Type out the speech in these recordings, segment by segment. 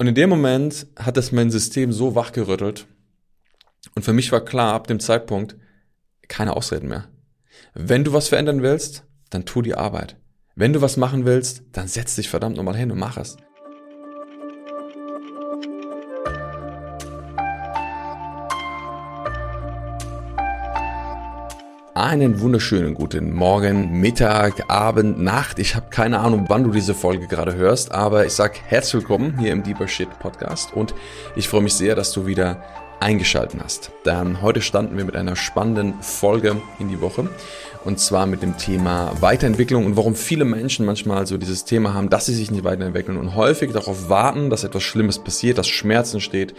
Und in dem Moment hat es mein System so wachgerüttelt. Und für mich war klar, ab dem Zeitpunkt, keine Ausreden mehr. Wenn du was verändern willst, dann tu die Arbeit. Wenn du was machen willst, dann setz dich verdammt nochmal hin und mach es. Einen wunderschönen guten Morgen, Mittag, Abend, Nacht. Ich habe keine Ahnung, wann du diese Folge gerade hörst, aber ich sag herzlich willkommen hier im Deeper Shit Podcast und ich freue mich sehr, dass du wieder eingeschalten hast. Denn heute standen wir mit einer spannenden Folge in die Woche und zwar mit dem Thema Weiterentwicklung und warum viele Menschen manchmal so dieses Thema haben, dass sie sich nicht weiterentwickeln und häufig darauf warten, dass etwas Schlimmes passiert, dass Schmerz entsteht,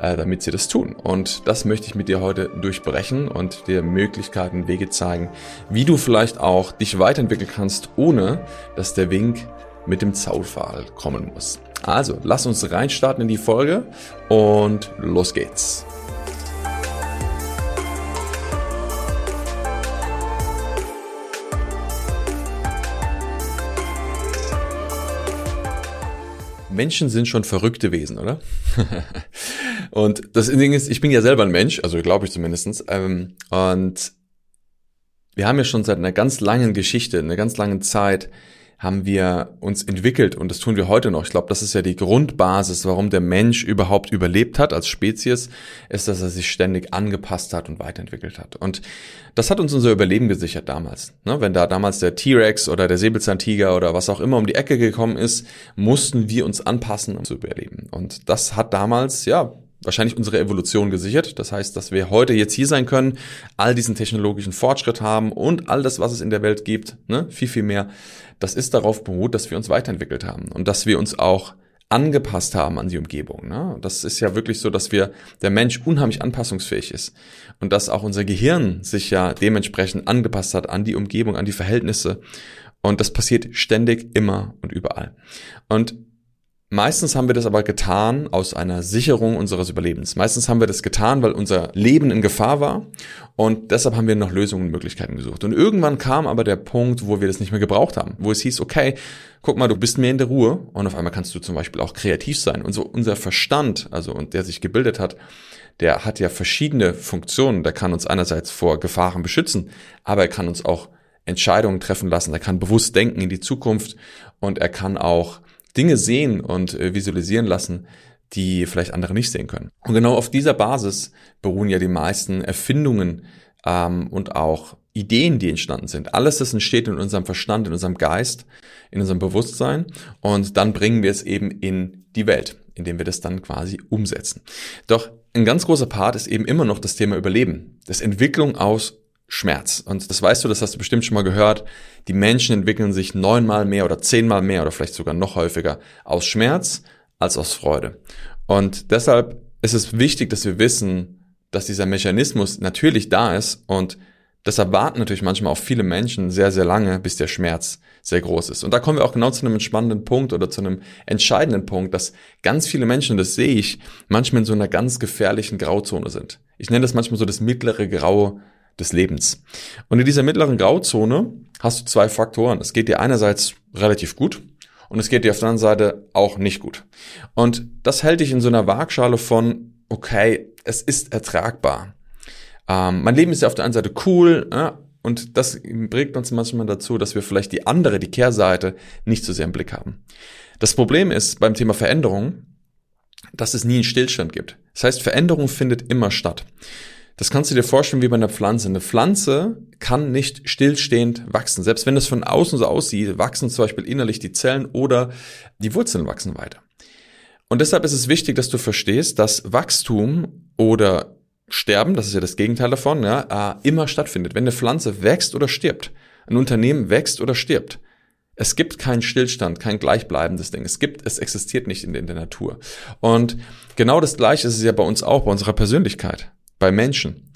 äh, damit sie das tun. Und das möchte ich mit dir heute durchbrechen und dir Möglichkeiten, Wege zeigen, wie du vielleicht auch dich weiterentwickeln kannst, ohne dass der Wink mit dem Zaunpfahl kommen muss. Also, lass uns reinstarten in die Folge und los geht's. Menschen sind schon verrückte Wesen, oder? und das Ding ist, ich bin ja selber ein Mensch, also glaube ich zumindestens. Ähm, und wir haben ja schon seit einer ganz langen Geschichte, einer ganz langen Zeit, haben wir uns entwickelt und das tun wir heute noch. Ich glaube, das ist ja die Grundbasis, warum der Mensch überhaupt überlebt hat als Spezies, ist, dass er sich ständig angepasst hat und weiterentwickelt hat. Und das hat uns unser Überleben gesichert damals. Ne? Wenn da damals der T-Rex oder der Säbelzahntiger oder was auch immer um die Ecke gekommen ist, mussten wir uns anpassen, um zu überleben. Und das hat damals, ja, wahrscheinlich unsere Evolution gesichert. Das heißt, dass wir heute jetzt hier sein können, all diesen technologischen Fortschritt haben und all das, was es in der Welt gibt, ne, viel, viel mehr. Das ist darauf beruht, dass wir uns weiterentwickelt haben und dass wir uns auch angepasst haben an die Umgebung. Ne? Das ist ja wirklich so, dass wir, der Mensch unheimlich anpassungsfähig ist und dass auch unser Gehirn sich ja dementsprechend angepasst hat an die Umgebung, an die Verhältnisse. Und das passiert ständig, immer und überall. Und Meistens haben wir das aber getan aus einer Sicherung unseres Überlebens. Meistens haben wir das getan, weil unser Leben in Gefahr war und deshalb haben wir noch Lösungen und Möglichkeiten gesucht. Und irgendwann kam aber der Punkt, wo wir das nicht mehr gebraucht haben, wo es hieß, okay, guck mal, du bist mehr in der Ruhe und auf einmal kannst du zum Beispiel auch kreativ sein. Und so unser Verstand, also und der sich gebildet hat, der hat ja verschiedene Funktionen. Der kann uns einerseits vor Gefahren beschützen, aber er kann uns auch Entscheidungen treffen lassen. Er kann bewusst denken in die Zukunft und er kann auch Dinge sehen und äh, visualisieren lassen, die vielleicht andere nicht sehen können. Und genau auf dieser Basis beruhen ja die meisten Erfindungen ähm, und auch Ideen, die entstanden sind. Alles das entsteht in unserem Verstand, in unserem Geist, in unserem Bewusstsein und dann bringen wir es eben in die Welt, indem wir das dann quasi umsetzen. Doch ein ganz großer Part ist eben immer noch das Thema Überleben, das Entwicklung aus Schmerz. Und das weißt du, das hast du bestimmt schon mal gehört. Die Menschen entwickeln sich neunmal mehr oder zehnmal mehr oder vielleicht sogar noch häufiger aus Schmerz als aus Freude. Und deshalb ist es wichtig, dass wir wissen, dass dieser Mechanismus natürlich da ist und deshalb warten natürlich manchmal auch viele Menschen sehr, sehr lange, bis der Schmerz sehr groß ist. Und da kommen wir auch genau zu einem entspannenden Punkt oder zu einem entscheidenden Punkt, dass ganz viele Menschen, das sehe ich, manchmal in so einer ganz gefährlichen Grauzone sind. Ich nenne das manchmal so das mittlere Graue des Lebens. Und in dieser mittleren Grauzone hast du zwei Faktoren. Es geht dir einerseits relativ gut und es geht dir auf der anderen Seite auch nicht gut. Und das hält dich in so einer Waagschale von, okay, es ist ertragbar. Ähm, mein Leben ist ja auf der einen Seite cool, äh, und das bringt uns manchmal dazu, dass wir vielleicht die andere, die Kehrseite, nicht so sehr im Blick haben. Das Problem ist beim Thema Veränderung, dass es nie einen Stillstand gibt. Das heißt, Veränderung findet immer statt. Das kannst du dir vorstellen wie bei einer Pflanze. Eine Pflanze kann nicht stillstehend wachsen. Selbst wenn es von außen so aussieht, wachsen zum Beispiel innerlich die Zellen oder die Wurzeln wachsen weiter. Und deshalb ist es wichtig, dass du verstehst, dass Wachstum oder Sterben, das ist ja das Gegenteil davon, ja, äh, immer stattfindet. Wenn eine Pflanze wächst oder stirbt, ein Unternehmen wächst oder stirbt, es gibt keinen Stillstand, kein gleichbleibendes Ding. Es gibt, es existiert nicht in, in der Natur. Und genau das Gleiche ist es ja bei uns auch, bei unserer Persönlichkeit bei Menschen.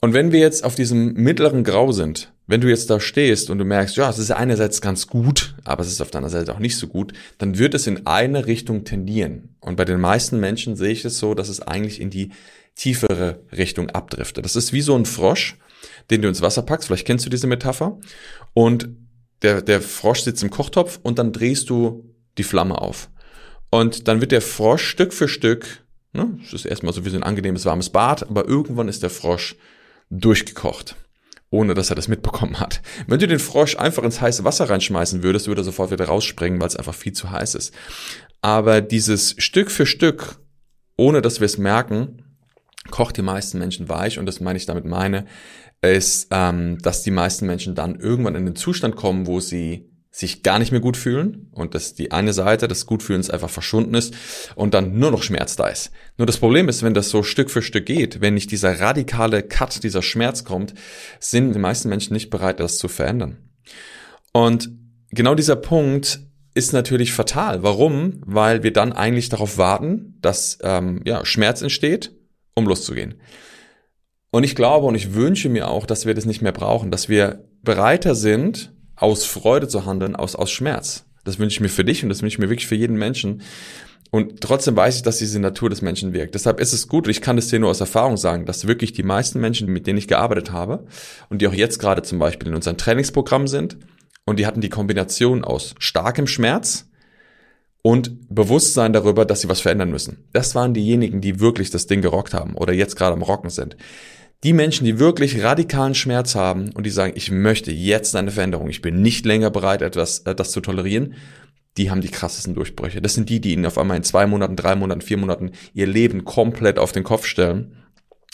Und wenn wir jetzt auf diesem mittleren Grau sind, wenn du jetzt da stehst und du merkst, ja, es ist einerseits ganz gut, aber es ist auf der anderen Seite auch nicht so gut, dann wird es in eine Richtung tendieren. Und bei den meisten Menschen sehe ich es so, dass es eigentlich in die tiefere Richtung abdriftet. Das ist wie so ein Frosch, den du ins Wasser packst. Vielleicht kennst du diese Metapher. Und der, der Frosch sitzt im Kochtopf und dann drehst du die Flamme auf. Und dann wird der Frosch Stück für Stück, ne, das ist erstmal so wie so ein angenehmes warmes Bad, aber irgendwann ist der Frosch durchgekocht ohne dass er das mitbekommen hat. Wenn du den Frosch einfach ins heiße Wasser reinschmeißen würdest, würde er sofort wieder rausspringen, weil es einfach viel zu heiß ist. Aber dieses Stück für Stück, ohne dass wir es merken, kocht die meisten Menschen weich und das meine ich damit meine, ist, ähm, dass die meisten Menschen dann irgendwann in den Zustand kommen, wo sie sich gar nicht mehr gut fühlen und dass die eine Seite des Gutfühlens einfach verschwunden ist und dann nur noch Schmerz da ist. Nur das Problem ist, wenn das so Stück für Stück geht, wenn nicht dieser radikale Cut, dieser Schmerz kommt, sind die meisten Menschen nicht bereit, das zu verändern. Und genau dieser Punkt ist natürlich fatal. Warum? Weil wir dann eigentlich darauf warten, dass ähm, ja, Schmerz entsteht, um loszugehen. Und ich glaube und ich wünsche mir auch, dass wir das nicht mehr brauchen, dass wir bereiter sind, aus Freude zu handeln, aus, aus Schmerz. Das wünsche ich mir für dich und das wünsche ich mir wirklich für jeden Menschen. Und trotzdem weiß ich, dass diese Natur des Menschen wirkt. Deshalb ist es gut, ich kann das dir nur aus Erfahrung sagen, dass wirklich die meisten Menschen, mit denen ich gearbeitet habe und die auch jetzt gerade zum Beispiel in unserem Trainingsprogramm sind, und die hatten die Kombination aus starkem Schmerz und Bewusstsein darüber, dass sie was verändern müssen. Das waren diejenigen, die wirklich das Ding gerockt haben oder jetzt gerade am Rocken sind. Die Menschen, die wirklich radikalen Schmerz haben und die sagen, ich möchte jetzt eine Veränderung, ich bin nicht länger bereit, etwas äh, das zu tolerieren, die haben die krassesten Durchbrüche. Das sind die, die ihnen auf einmal in zwei Monaten, drei Monaten, vier Monaten ihr Leben komplett auf den Kopf stellen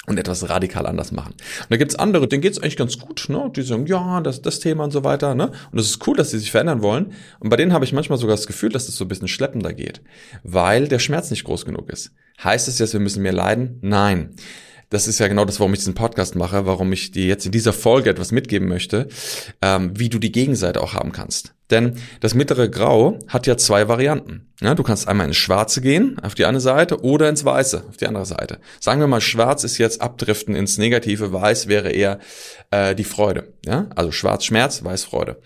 und etwas radikal anders machen. Und da gibt's andere, denen geht's eigentlich ganz gut, ne? Die sagen, ja, das, das Thema und so weiter, ne? Und es ist cool, dass sie sich verändern wollen. Und bei denen habe ich manchmal sogar das Gefühl, dass das so ein bisschen schleppender geht, weil der Schmerz nicht groß genug ist. Heißt es jetzt, wir müssen mehr leiden? Nein das ist ja genau das, warum ich diesen Podcast mache, warum ich dir jetzt in dieser Folge etwas mitgeben möchte, ähm, wie du die Gegenseite auch haben kannst. Denn das mittlere Grau hat ja zwei Varianten. Ja, du kannst einmal ins Schwarze gehen, auf die eine Seite, oder ins Weiße, auf die andere Seite. Sagen wir mal, Schwarz ist jetzt Abdriften ins Negative, Weiß wäre eher äh, die Freude. Ja, also Schwarz Schmerz, Weiß Freude.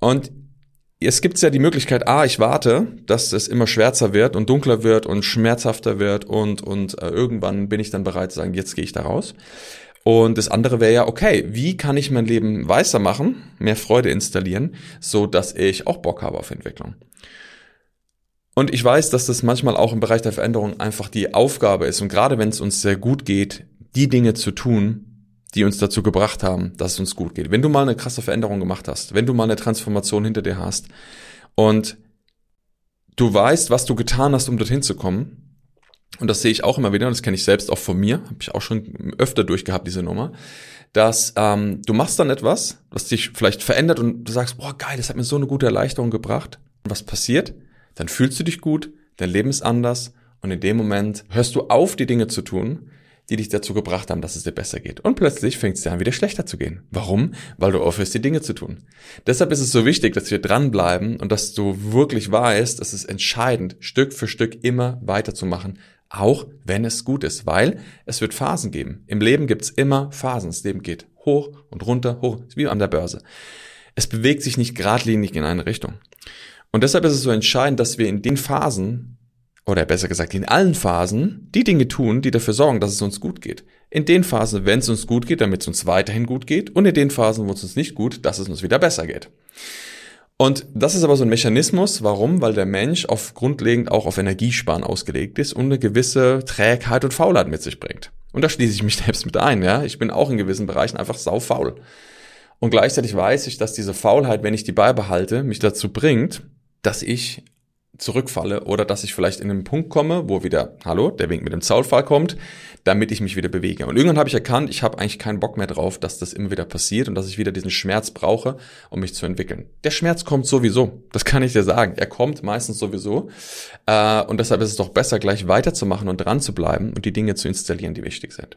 Und es gibt ja die Möglichkeit, ah, ich warte, dass es immer schwärzer wird und dunkler wird und schmerzhafter wird und, und äh, irgendwann bin ich dann bereit zu sagen, jetzt gehe ich da raus. Und das andere wäre ja, okay, wie kann ich mein Leben weißer machen, mehr Freude installieren, so dass ich auch Bock habe auf Entwicklung. Und ich weiß, dass das manchmal auch im Bereich der Veränderung einfach die Aufgabe ist und gerade wenn es uns sehr gut geht, die Dinge zu tun, die uns dazu gebracht haben, dass es uns gut geht. Wenn du mal eine krasse Veränderung gemacht hast, wenn du mal eine Transformation hinter dir hast und du weißt, was du getan hast, um dorthin zu kommen, und das sehe ich auch immer wieder, und das kenne ich selbst auch von mir, habe ich auch schon öfter durchgehabt, diese Nummer, dass ähm, du machst dann etwas, was dich vielleicht verändert und du sagst, boah, geil, das hat mir so eine gute Erleichterung gebracht. Und was passiert? Dann fühlst du dich gut, dein Leben ist anders und in dem Moment hörst du auf, die Dinge zu tun, die dich dazu gebracht haben, dass es dir besser geht. Und plötzlich fängt es dir an, wieder schlechter zu gehen. Warum? Weil du aufhörst, die Dinge zu tun. Deshalb ist es so wichtig, dass wir dranbleiben und dass du wirklich weißt, es ist entscheidend, Stück für Stück immer weiterzumachen, auch wenn es gut ist, weil es wird Phasen geben. Im Leben gibt's immer Phasen. Das Leben geht hoch und runter, hoch, wie an der Börse. Es bewegt sich nicht geradlinig in eine Richtung. Und deshalb ist es so entscheidend, dass wir in den Phasen oder besser gesagt in allen Phasen, die Dinge tun, die dafür sorgen, dass es uns gut geht. In den Phasen, wenn es uns gut geht, damit es uns weiterhin gut geht und in den Phasen, wo es uns nicht gut, dass es uns wieder besser geht. Und das ist aber so ein Mechanismus. Warum? Weil der Mensch auf grundlegend auch auf Energiesparen ausgelegt ist und eine gewisse Trägheit und Faulheit mit sich bringt. Und da schließe ich mich selbst mit ein, ja. Ich bin auch in gewissen Bereichen einfach saufaul. Und gleichzeitig weiß ich, dass diese Faulheit, wenn ich die beibehalte, mich dazu bringt, dass ich zurückfalle oder dass ich vielleicht in einen Punkt komme, wo wieder, hallo, der Wink mit dem Zaunfall kommt, damit ich mich wieder bewege. Und irgendwann habe ich erkannt, ich habe eigentlich keinen Bock mehr drauf, dass das immer wieder passiert und dass ich wieder diesen Schmerz brauche, um mich zu entwickeln. Der Schmerz kommt sowieso, das kann ich dir sagen. Er kommt meistens sowieso. Äh, und deshalb ist es doch besser, gleich weiterzumachen und dran zu bleiben und die Dinge zu installieren, die wichtig sind.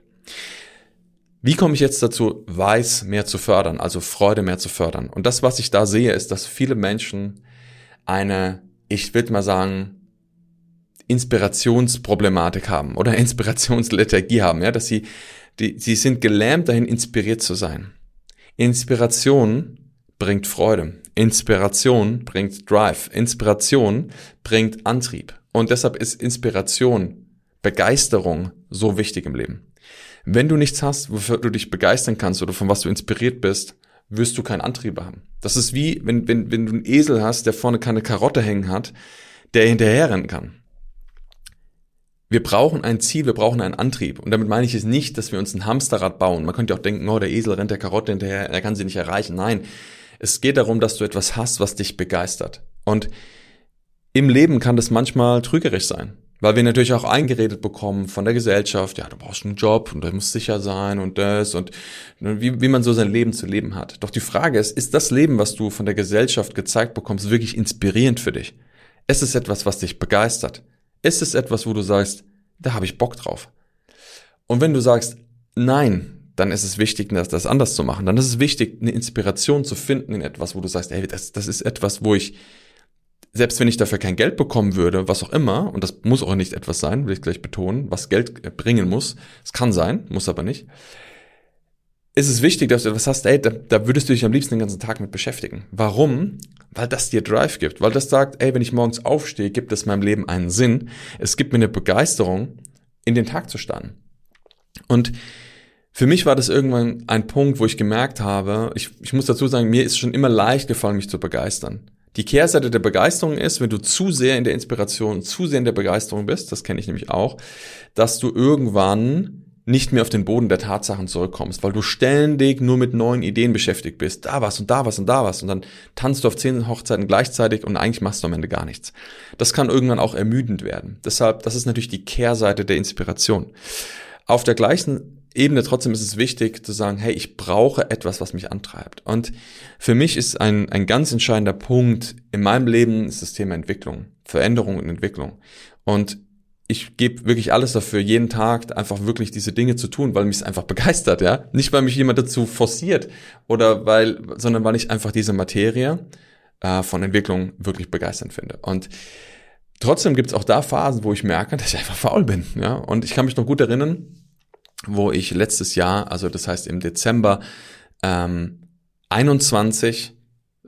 Wie komme ich jetzt dazu, Weiß mehr zu fördern, also Freude mehr zu fördern? Und das, was ich da sehe, ist, dass viele Menschen eine ich würde mal sagen, Inspirationsproblematik haben oder Inspirationslethargie haben, ja, dass sie, die, sie sind gelähmt dahin, inspiriert zu sein. Inspiration bringt Freude. Inspiration bringt Drive. Inspiration bringt Antrieb. Und deshalb ist Inspiration, Begeisterung so wichtig im Leben. Wenn du nichts hast, wofür du dich begeistern kannst oder von was du inspiriert bist, wirst du keinen Antrieb haben. Das ist wie, wenn, wenn, wenn du einen Esel hast, der vorne keine Karotte hängen hat, der hinterherrennen kann. Wir brauchen ein Ziel, wir brauchen einen Antrieb. Und damit meine ich es nicht, dass wir uns ein Hamsterrad bauen. Man könnte auch denken, oh, der Esel rennt der Karotte hinterher, er kann sie nicht erreichen. Nein, es geht darum, dass du etwas hast, was dich begeistert. Und im Leben kann das manchmal trügerisch sein. Weil wir natürlich auch eingeredet bekommen von der Gesellschaft, ja, du brauchst einen Job und der muss sicher sein und das und ne, wie, wie man so sein Leben zu leben hat. Doch die Frage ist, ist das Leben, was du von der Gesellschaft gezeigt bekommst, wirklich inspirierend für dich? Ist es etwas, was dich begeistert? Ist es etwas, wo du sagst, da habe ich Bock drauf? Und wenn du sagst, nein, dann ist es wichtig, das, das anders zu machen. Dann ist es wichtig, eine Inspiration zu finden in etwas, wo du sagst, hey, das, das ist etwas, wo ich selbst wenn ich dafür kein Geld bekommen würde, was auch immer, und das muss auch nicht etwas sein, will ich gleich betonen, was Geld bringen muss, es kann sein, muss aber nicht, ist es wichtig, dass du etwas hast, ey, da, da würdest du dich am liebsten den ganzen Tag mit beschäftigen. Warum? Weil das dir Drive gibt, weil das sagt, ey, wenn ich morgens aufstehe, gibt es meinem Leben einen Sinn, es gibt mir eine Begeisterung, in den Tag zu starten. Und für mich war das irgendwann ein Punkt, wo ich gemerkt habe, ich, ich muss dazu sagen, mir ist schon immer leicht gefallen, mich zu begeistern. Die Kehrseite der Begeisterung ist, wenn du zu sehr in der Inspiration, zu sehr in der Begeisterung bist, das kenne ich nämlich auch, dass du irgendwann nicht mehr auf den Boden der Tatsachen zurückkommst, weil du ständig nur mit neuen Ideen beschäftigt bist. Da was und da was und da was. Und dann tanzt du auf zehn Hochzeiten gleichzeitig und eigentlich machst du am Ende gar nichts. Das kann irgendwann auch ermüdend werden. Deshalb, das ist natürlich die Kehrseite der Inspiration. Auf der gleichen Ebene trotzdem ist es wichtig zu sagen, hey, ich brauche etwas, was mich antreibt. Und für mich ist ein, ein ganz entscheidender Punkt in meinem Leben ist das Thema Entwicklung, Veränderung und Entwicklung. Und ich gebe wirklich alles dafür, jeden Tag einfach wirklich diese Dinge zu tun, weil mich es einfach begeistert, ja. Nicht, weil mich jemand dazu forciert oder weil, sondern weil ich einfach diese Materie äh, von Entwicklung wirklich begeisternd finde. Und trotzdem gibt es auch da Phasen, wo ich merke, dass ich einfach faul bin, ja. Und ich kann mich noch gut erinnern, wo ich letztes Jahr, also das heißt im Dezember ähm, 21,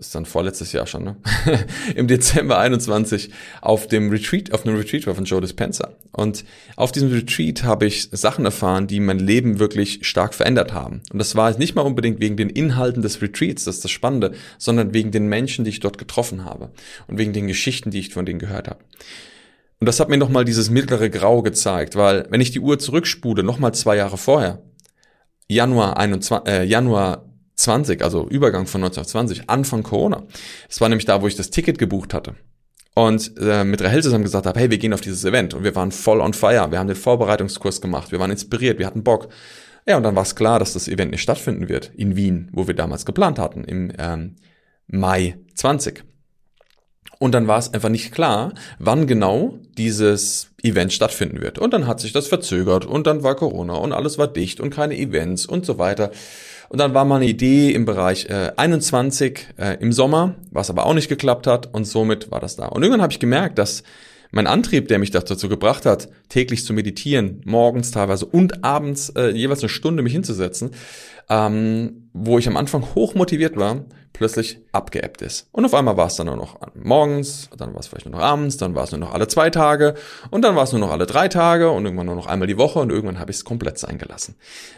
ist dann vorletztes Jahr schon, ne? im Dezember 21 auf dem Retreat, auf einem Retreat war von Joe Dispenza. Und auf diesem Retreat habe ich Sachen erfahren, die mein Leben wirklich stark verändert haben. Und das war nicht mal unbedingt wegen den Inhalten des Retreats, das ist das Spannende, sondern wegen den Menschen, die ich dort getroffen habe und wegen den Geschichten, die ich von denen gehört habe. Und das hat mir nochmal dieses mittlere Grau gezeigt, weil wenn ich die Uhr zurückspule, nochmal zwei Jahre vorher, Januar, 21, äh, Januar 20, also Übergang von 1920, Anfang Corona. Das war nämlich da, wo ich das Ticket gebucht hatte. Und äh, mit Rahel zusammen gesagt habe, hey, wir gehen auf dieses Event. Und wir waren voll on fire. Wir haben den Vorbereitungskurs gemacht. Wir waren inspiriert. Wir hatten Bock. Ja, und dann war es klar, dass das Event nicht stattfinden wird in Wien, wo wir damals geplant hatten, im ähm, Mai 20. Und dann war es einfach nicht klar, wann genau dieses Event stattfinden wird. Und dann hat sich das verzögert und dann war Corona und alles war dicht und keine Events und so weiter. Und dann war mal eine Idee im Bereich äh, 21 äh, im Sommer, was aber auch nicht geklappt hat und somit war das da. Und irgendwann habe ich gemerkt, dass mein Antrieb, der mich dazu gebracht hat, täglich zu meditieren, morgens teilweise und abends äh, jeweils eine Stunde mich hinzusetzen, ähm, wo ich am Anfang hoch motiviert war, plötzlich abgeebbt ist. Und auf einmal war es dann nur noch morgens, dann war es vielleicht nur noch abends, dann war es nur noch alle zwei Tage und dann war es nur noch alle drei Tage und irgendwann nur noch einmal die Woche und irgendwann habe ich es komplett sein gelassen.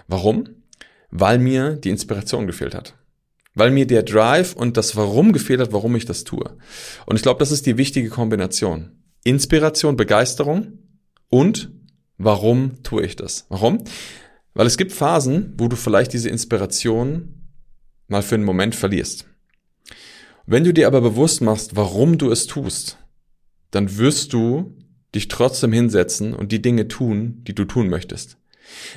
Warum? Weil mir die Inspiration gefehlt hat. Weil mir der Drive und das Warum gefehlt hat, warum ich das tue. Und ich glaube, das ist die wichtige Kombination. Inspiration, Begeisterung und warum tue ich das? Warum? Weil es gibt Phasen, wo du vielleicht diese Inspiration mal für einen Moment verlierst. Wenn du dir aber bewusst machst, warum du es tust, dann wirst du dich trotzdem hinsetzen und die Dinge tun, die du tun möchtest.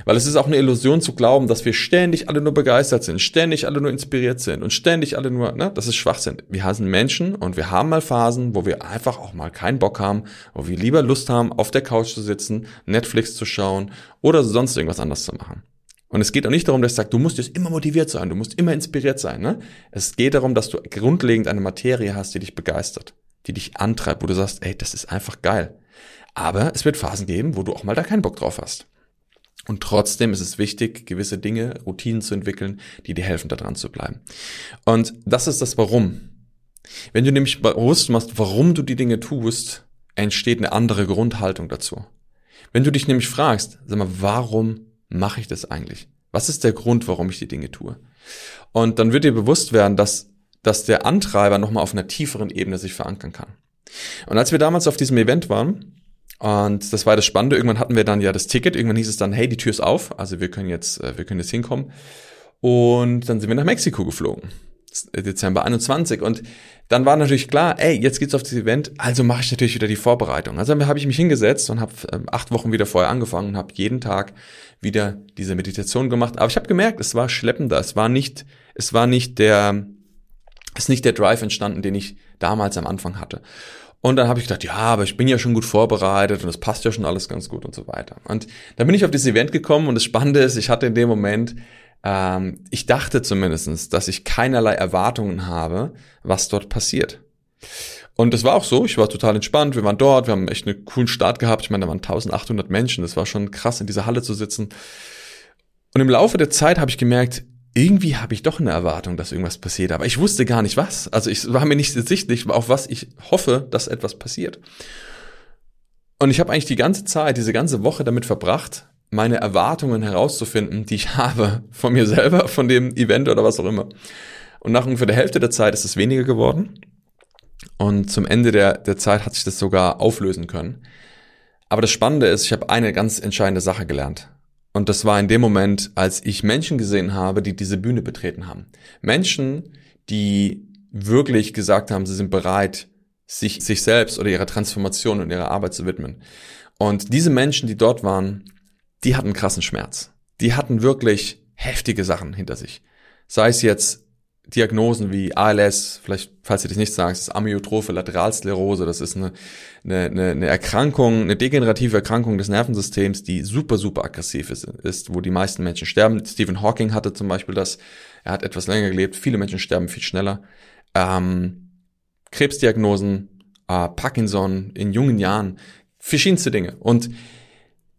Weil es ist auch eine Illusion zu glauben, dass wir ständig alle nur begeistert sind, ständig alle nur inspiriert sind und ständig alle nur, ne, das ist Schwachsinn. Wir sind Menschen und wir haben mal Phasen, wo wir einfach auch mal keinen Bock haben, wo wir lieber Lust haben, auf der Couch zu sitzen, Netflix zu schauen oder sonst irgendwas anderes zu machen. Und es geht auch nicht darum, dass ich sage, du musst jetzt immer motiviert sein, du musst immer inspiriert sein. Ne? Es geht darum, dass du grundlegend eine Materie hast, die dich begeistert, die dich antreibt, wo du sagst, ey, das ist einfach geil. Aber es wird Phasen geben, wo du auch mal da keinen Bock drauf hast. Und trotzdem ist es wichtig, gewisse Dinge, Routinen zu entwickeln, die dir helfen, da dran zu bleiben. Und das ist das Warum. Wenn du nämlich bewusst machst, warum du die Dinge tust, entsteht eine andere Grundhaltung dazu. Wenn du dich nämlich fragst, sag mal, warum mache ich das eigentlich? Was ist der Grund, warum ich die Dinge tue? Und dann wird dir bewusst werden, dass, dass der Antreiber nochmal auf einer tieferen Ebene sich verankern kann. Und als wir damals auf diesem Event waren, und das war das Spannende, irgendwann hatten wir dann ja das Ticket, irgendwann hieß es dann, hey, die Tür ist auf, also wir können jetzt, äh, wir können jetzt hinkommen. Und dann sind wir nach Mexiko geflogen. Dezember 21 und dann war natürlich klar, ey, jetzt geht's auf das Event, also mache ich natürlich wieder die Vorbereitung. Also habe ich mich hingesetzt und habe ähm, acht Wochen wieder vorher angefangen und habe jeden Tag wieder diese Meditation gemacht. Aber ich habe gemerkt, es war schleppender, es war nicht, es war nicht der, es ist nicht der Drive entstanden, den ich damals am Anfang hatte. Und dann habe ich gedacht, ja, aber ich bin ja schon gut vorbereitet und es passt ja schon alles ganz gut und so weiter. Und dann bin ich auf dieses Event gekommen und das Spannende ist, ich hatte in dem Moment, ähm, ich dachte zumindestens, dass ich keinerlei Erwartungen habe, was dort passiert. Und das war auch so, ich war total entspannt, wir waren dort, wir haben echt einen coolen Start gehabt, ich meine, da waren 1800 Menschen, das war schon krass, in dieser Halle zu sitzen. Und im Laufe der Zeit habe ich gemerkt, irgendwie habe ich doch eine Erwartung, dass irgendwas passiert, aber ich wusste gar nicht was. Also ich war mir nicht sichtlich, auf was ich hoffe, dass etwas passiert. Und ich habe eigentlich die ganze Zeit, diese ganze Woche damit verbracht, meine Erwartungen herauszufinden, die ich habe von mir selber, von dem Event oder was auch immer. Und nach ungefähr der Hälfte der Zeit ist es weniger geworden. Und zum Ende der, der Zeit hat sich das sogar auflösen können. Aber das Spannende ist, ich habe eine ganz entscheidende Sache gelernt. Und das war in dem Moment, als ich Menschen gesehen habe, die diese Bühne betreten haben. Menschen, die wirklich gesagt haben, sie sind bereit, sich, sich selbst oder ihrer Transformation und ihrer Arbeit zu widmen. Und diese Menschen, die dort waren, die hatten krassen Schmerz. Die hatten wirklich heftige Sachen hinter sich. Sei es jetzt Diagnosen wie ALS, vielleicht, falls ihr das nicht sagst, ist Amyotrophe Lateralsklerose. Das ist eine, eine, eine Erkrankung, eine degenerative Erkrankung des Nervensystems, die super, super aggressiv ist, ist, wo die meisten Menschen sterben. Stephen Hawking hatte zum Beispiel das. Er hat etwas länger gelebt. Viele Menschen sterben viel schneller. Ähm, Krebsdiagnosen, äh, Parkinson in jungen Jahren, verschiedenste Dinge. Und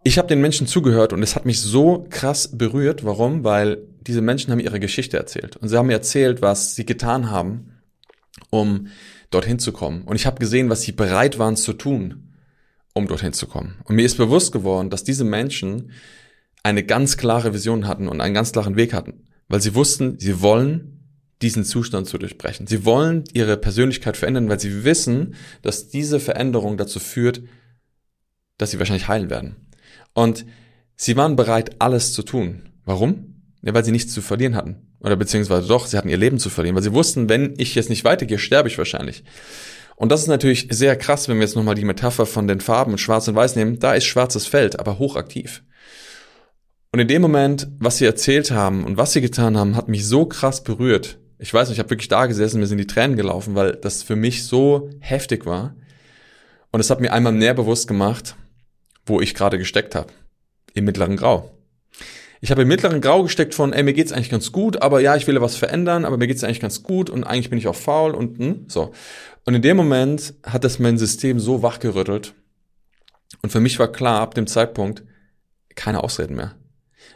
ich habe den Menschen zugehört und es hat mich so krass berührt. Warum? Weil diese Menschen haben ihre Geschichte erzählt. Und sie haben mir erzählt, was sie getan haben, um dorthin zu kommen. Und ich habe gesehen, was sie bereit waren zu tun, um dorthin zu kommen. Und mir ist bewusst geworden, dass diese Menschen eine ganz klare Vision hatten und einen ganz klaren Weg hatten. Weil sie wussten, sie wollen diesen Zustand zu durchbrechen. Sie wollen ihre Persönlichkeit verändern, weil sie wissen, dass diese Veränderung dazu führt, dass sie wahrscheinlich heilen werden. Und sie waren bereit, alles zu tun. Warum? Ja, weil sie nichts zu verlieren hatten. Oder beziehungsweise doch, sie hatten ihr Leben zu verlieren, weil sie wussten, wenn ich jetzt nicht weitergehe, sterbe ich wahrscheinlich. Und das ist natürlich sehr krass, wenn wir jetzt nochmal die Metapher von den Farben Schwarz und Weiß nehmen. Da ist schwarzes Feld, aber hochaktiv. Und in dem Moment, was sie erzählt haben und was sie getan haben, hat mich so krass berührt. Ich weiß nicht, ich habe wirklich da gesessen, mir sind die Tränen gelaufen, weil das für mich so heftig war. Und es hat mir einmal näher bewusst gemacht, wo ich gerade gesteckt habe. Im mittleren Grau. Ich habe im mittleren Grau gesteckt von, ey, mir geht's eigentlich ganz gut, aber ja, ich will was verändern, aber mir geht's eigentlich ganz gut und eigentlich bin ich auch faul und hm, so. Und in dem Moment hat das mein System so wachgerüttelt. Und für mich war klar, ab dem Zeitpunkt, keine Ausreden mehr.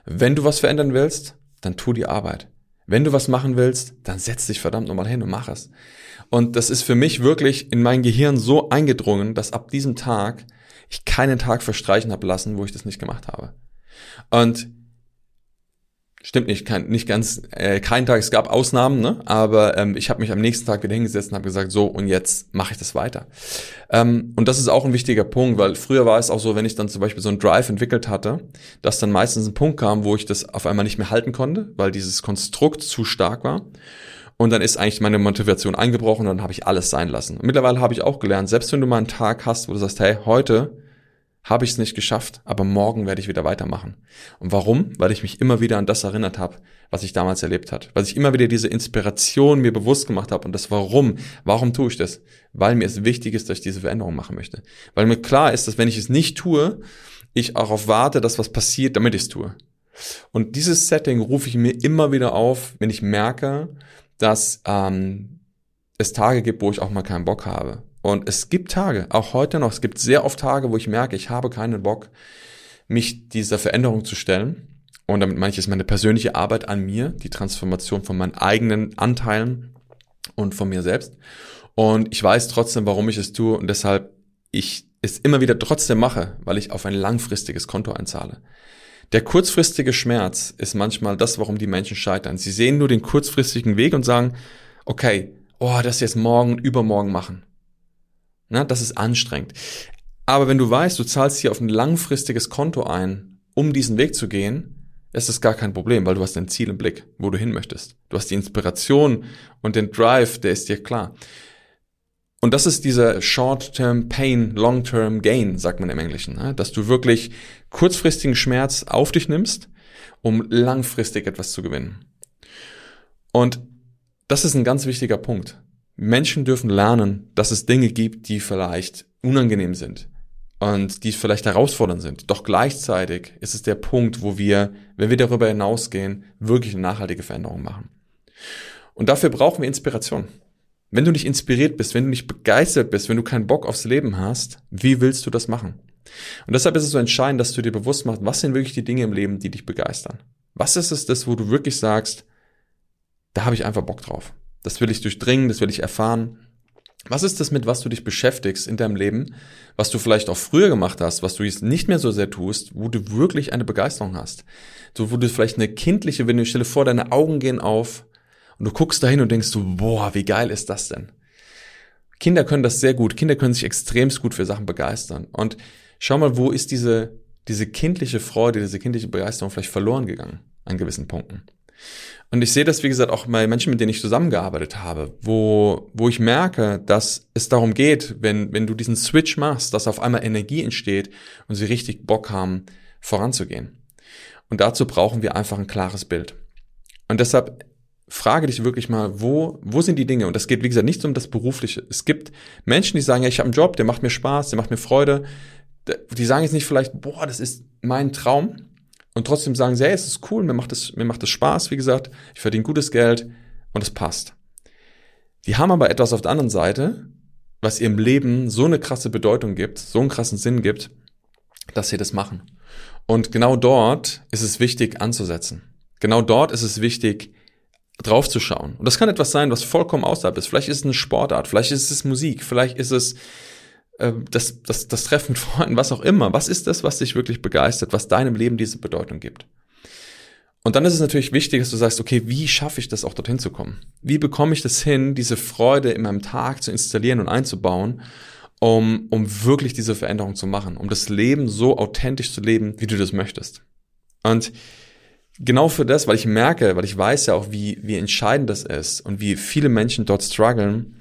Wenn du was verändern willst, dann tu die Arbeit. Wenn du was machen willst, dann setz dich verdammt nochmal hin und mach es. Und das ist für mich wirklich in mein Gehirn so eingedrungen, dass ab diesem Tag ich keinen Tag verstreichen habe lassen, wo ich das nicht gemacht habe. Und stimmt nicht, kein, nicht ganz, äh, kein Tag, es gab Ausnahmen, ne? aber ähm, ich habe mich am nächsten Tag wieder hingesetzt und habe gesagt, so und jetzt mache ich das weiter. Ähm, und das ist auch ein wichtiger Punkt, weil früher war es auch so, wenn ich dann zum Beispiel so einen Drive entwickelt hatte, dass dann meistens ein Punkt kam, wo ich das auf einmal nicht mehr halten konnte, weil dieses Konstrukt zu stark war. Und dann ist eigentlich meine Motivation eingebrochen und dann habe ich alles sein lassen. Und mittlerweile habe ich auch gelernt, selbst wenn du mal einen Tag hast, wo du sagst, hey, heute habe ich es nicht geschafft, aber morgen werde ich wieder weitermachen. Und warum? Weil ich mich immer wieder an das erinnert habe, was ich damals erlebt hat. Weil ich immer wieder diese Inspiration mir bewusst gemacht habe und das Warum. Warum tue ich das? Weil mir es wichtig ist, dass ich diese Veränderung machen möchte. Weil mir klar ist, dass wenn ich es nicht tue, ich auch auf warte, dass was passiert, damit ich es tue. Und dieses Setting rufe ich mir immer wieder auf, wenn ich merke, dass ähm, es Tage gibt, wo ich auch mal keinen Bock habe. Und es gibt Tage, auch heute noch, es gibt sehr oft Tage, wo ich merke, ich habe keinen Bock, mich dieser Veränderung zu stellen. Und damit meine ich jetzt meine persönliche Arbeit an mir, die Transformation von meinen eigenen Anteilen und von mir selbst. Und ich weiß trotzdem, warum ich es tue und deshalb ich es immer wieder trotzdem mache, weil ich auf ein langfristiges Konto einzahle. Der kurzfristige Schmerz ist manchmal das, warum die Menschen scheitern. Sie sehen nur den kurzfristigen Weg und sagen, okay, oh, das jetzt morgen, übermorgen machen. Na, das ist anstrengend. Aber wenn du weißt, du zahlst hier auf ein langfristiges Konto ein, um diesen Weg zu gehen, ist es gar kein Problem, weil du hast ein Ziel im Blick, wo du hin möchtest. Du hast die Inspiration und den Drive, der ist dir klar. Und das ist dieser Short-Term Pain, Long-Term Gain, sagt man im Englischen, ne? dass du wirklich kurzfristigen Schmerz auf dich nimmst, um langfristig etwas zu gewinnen. Und das ist ein ganz wichtiger Punkt. Menschen dürfen lernen, dass es Dinge gibt, die vielleicht unangenehm sind, und die vielleicht herausfordernd sind. Doch gleichzeitig ist es der Punkt, wo wir, wenn wir darüber hinausgehen, wirklich eine nachhaltige Veränderung machen. Und dafür brauchen wir Inspiration. Wenn du nicht inspiriert bist, wenn du nicht begeistert bist, wenn du keinen Bock aufs Leben hast, wie willst du das machen? Und deshalb ist es so entscheidend, dass du dir bewusst machst, was sind wirklich die Dinge im Leben, die dich begeistern? Was ist es das, wo du wirklich sagst, da habe ich einfach Bock drauf. Das will ich durchdringen, das will ich erfahren. Was ist das, mit was du dich beschäftigst in deinem Leben, was du vielleicht auch früher gemacht hast, was du jetzt nicht mehr so sehr tust, wo du wirklich eine Begeisterung hast? So, wo du vielleicht eine kindliche, wenn du stelle vor, deine Augen gehen auf und du guckst dahin und denkst so, boah, wie geil ist das denn? Kinder können das sehr gut. Kinder können sich extremst gut für Sachen begeistern. Und schau mal, wo ist diese, diese kindliche Freude, diese kindliche Begeisterung vielleicht verloren gegangen an gewissen Punkten? Und ich sehe das, wie gesagt, auch bei Menschen, mit denen ich zusammengearbeitet habe, wo, wo ich merke, dass es darum geht, wenn, wenn du diesen Switch machst, dass auf einmal Energie entsteht und sie richtig Bock haben, voranzugehen. Und dazu brauchen wir einfach ein klares Bild. Und deshalb frage dich wirklich mal, wo, wo sind die Dinge? Und das geht, wie gesagt, nicht um das Berufliche. Es gibt Menschen, die sagen, ja, ich habe einen Job, der macht mir Spaß, der macht mir Freude. Die sagen jetzt nicht vielleicht, boah, das ist mein Traum, und trotzdem sagen sie, hey, es ist cool, mir macht es, mir macht es Spaß, wie gesagt, ich verdiene gutes Geld und es passt. Die haben aber etwas auf der anderen Seite, was ihrem Leben so eine krasse Bedeutung gibt, so einen krassen Sinn gibt, dass sie das machen. Und genau dort ist es wichtig anzusetzen. Genau dort ist es wichtig, draufzuschauen. Und das kann etwas sein, was vollkommen außerhalb ist. Vielleicht ist es eine Sportart, vielleicht ist es Musik, vielleicht ist es das, das, das Treffen mit Freunden, was auch immer. Was ist das, was dich wirklich begeistert, was deinem Leben diese Bedeutung gibt? Und dann ist es natürlich wichtig, dass du sagst, okay, wie schaffe ich das auch dorthin zu kommen? Wie bekomme ich das hin, diese Freude in meinem Tag zu installieren und einzubauen, um, um wirklich diese Veränderung zu machen, um das Leben so authentisch zu leben, wie du das möchtest? Und genau für das, weil ich merke, weil ich weiß ja auch, wie, wie entscheidend das ist und wie viele Menschen dort strugglen,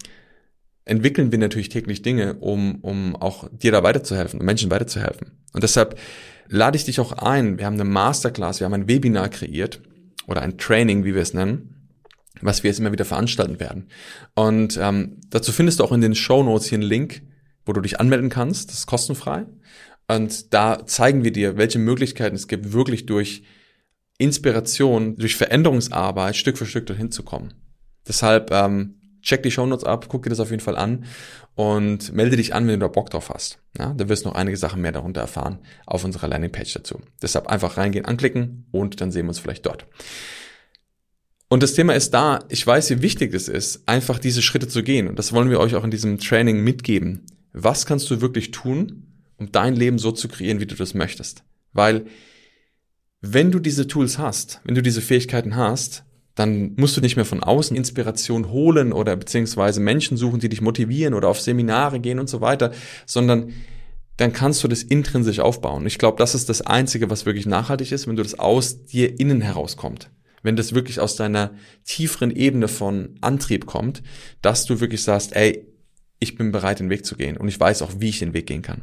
entwickeln wir natürlich täglich Dinge, um, um auch dir da weiterzuhelfen, Menschen weiterzuhelfen. Und deshalb lade ich dich auch ein. Wir haben eine Masterclass, wir haben ein Webinar kreiert oder ein Training, wie wir es nennen, was wir jetzt immer wieder veranstalten werden. Und ähm, dazu findest du auch in den Show Notes hier einen Link, wo du dich anmelden kannst. Das ist kostenfrei. Und da zeigen wir dir, welche Möglichkeiten es gibt, wirklich durch Inspiration, durch Veränderungsarbeit Stück für Stück dorthin zu kommen. Deshalb ähm, check die Shownotes ab, guck dir das auf jeden Fall an und melde dich an, wenn du da Bock drauf hast. Ja, da wirst du noch einige Sachen mehr darunter erfahren auf unserer Landingpage dazu. Deshalb einfach reingehen, anklicken und dann sehen wir uns vielleicht dort. Und das Thema ist da, ich weiß, wie wichtig es ist, einfach diese Schritte zu gehen. Und das wollen wir euch auch in diesem Training mitgeben. Was kannst du wirklich tun, um dein Leben so zu kreieren, wie du das möchtest? Weil, wenn du diese Tools hast, wenn du diese Fähigkeiten hast, dann musst du nicht mehr von außen Inspiration holen oder beziehungsweise Menschen suchen, die dich motivieren oder auf Seminare gehen und so weiter, sondern dann kannst du das intrinsisch aufbauen. Ich glaube, das ist das Einzige, was wirklich nachhaltig ist, wenn du das aus dir innen herauskommt. Wenn das wirklich aus deiner tieferen Ebene von Antrieb kommt, dass du wirklich sagst, ey, ich bin bereit, den Weg zu gehen und ich weiß auch, wie ich den Weg gehen kann.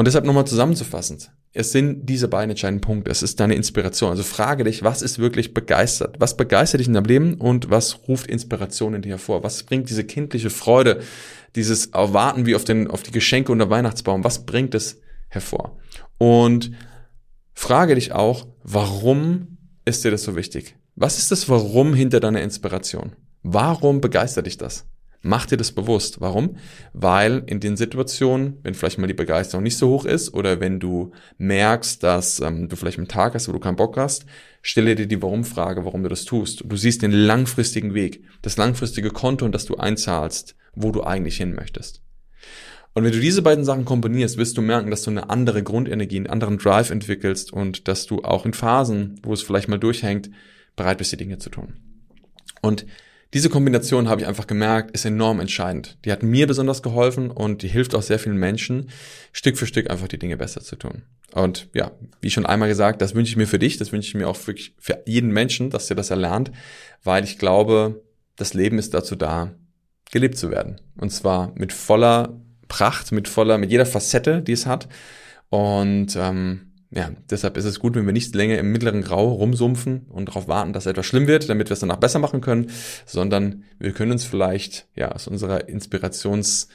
Und deshalb nochmal zusammenzufassend es sind diese beiden entscheidenden Punkte. Es ist deine Inspiration. Also frage dich, was ist wirklich begeistert? Was begeistert dich in deinem Leben und was ruft Inspiration in dir hervor? Was bringt diese kindliche Freude, dieses Erwarten wie auf, den, auf die Geschenke unter Weihnachtsbaum? Was bringt es hervor? Und frage dich auch, warum ist dir das so wichtig? Was ist das Warum hinter deiner Inspiration? Warum begeistert dich das? Mach dir das bewusst. Warum? Weil in den Situationen, wenn vielleicht mal die Begeisterung nicht so hoch ist oder wenn du merkst, dass ähm, du vielleicht einen Tag hast, wo du keinen Bock hast, stelle dir die Warum-Frage, warum du das tust. Du siehst den langfristigen Weg, das langfristige Konto, in das du einzahlst, wo du eigentlich hin möchtest. Und wenn du diese beiden Sachen kombinierst, wirst du merken, dass du eine andere Grundenergie, einen anderen Drive entwickelst und dass du auch in Phasen, wo es vielleicht mal durchhängt, bereit bist, die Dinge zu tun. Und diese Kombination habe ich einfach gemerkt, ist enorm entscheidend. Die hat mir besonders geholfen und die hilft auch sehr vielen Menschen, Stück für Stück einfach die Dinge besser zu tun. Und ja, wie schon einmal gesagt, das wünsche ich mir für dich, das wünsche ich mir auch wirklich für jeden Menschen, dass ihr das erlernt, weil ich glaube, das Leben ist dazu da, gelebt zu werden. Und zwar mit voller Pracht, mit voller, mit jeder Facette, die es hat. Und ähm, ja, deshalb ist es gut, wenn wir nicht länger im mittleren Grau rumsumpfen und darauf warten, dass etwas schlimm wird, damit wir es danach besser machen können, sondern wir können uns vielleicht ja aus unserer Inspirations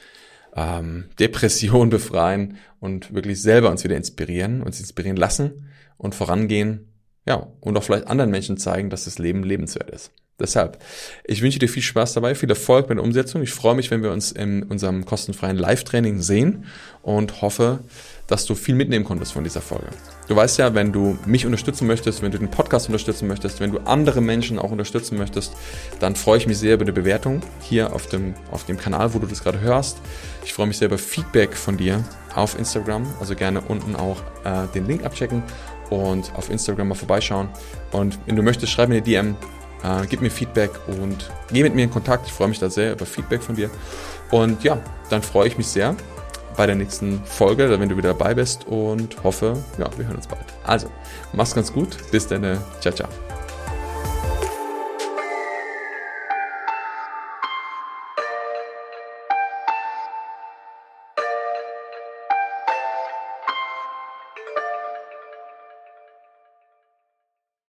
ähm, Depression befreien und wirklich selber uns wieder inspirieren, uns inspirieren lassen und vorangehen, ja, und auch vielleicht anderen Menschen zeigen, dass das Leben lebenswert ist. Deshalb, ich wünsche dir viel Spaß dabei, viel Erfolg bei der Umsetzung. Ich freue mich, wenn wir uns in unserem kostenfreien Live-Training sehen und hoffe, dass du viel mitnehmen konntest von dieser Folge. Du weißt ja, wenn du mich unterstützen möchtest, wenn du den Podcast unterstützen möchtest, wenn du andere Menschen auch unterstützen möchtest, dann freue ich mich sehr über eine Bewertung hier auf dem, auf dem Kanal, wo du das gerade hörst. Ich freue mich sehr über Feedback von dir auf Instagram, also gerne unten auch äh, den Link abchecken und auf Instagram mal vorbeischauen. Und wenn du möchtest, schreib mir eine DM, äh, gib mir Feedback und geh mit mir in Kontakt. Ich freue mich da sehr über Feedback von dir. Und ja, dann freue ich mich sehr bei der nächsten Folge, wenn du wieder dabei bist und hoffe, ja, wir hören uns bald. Also, mach's ganz gut. Bis dann. Ciao, ciao.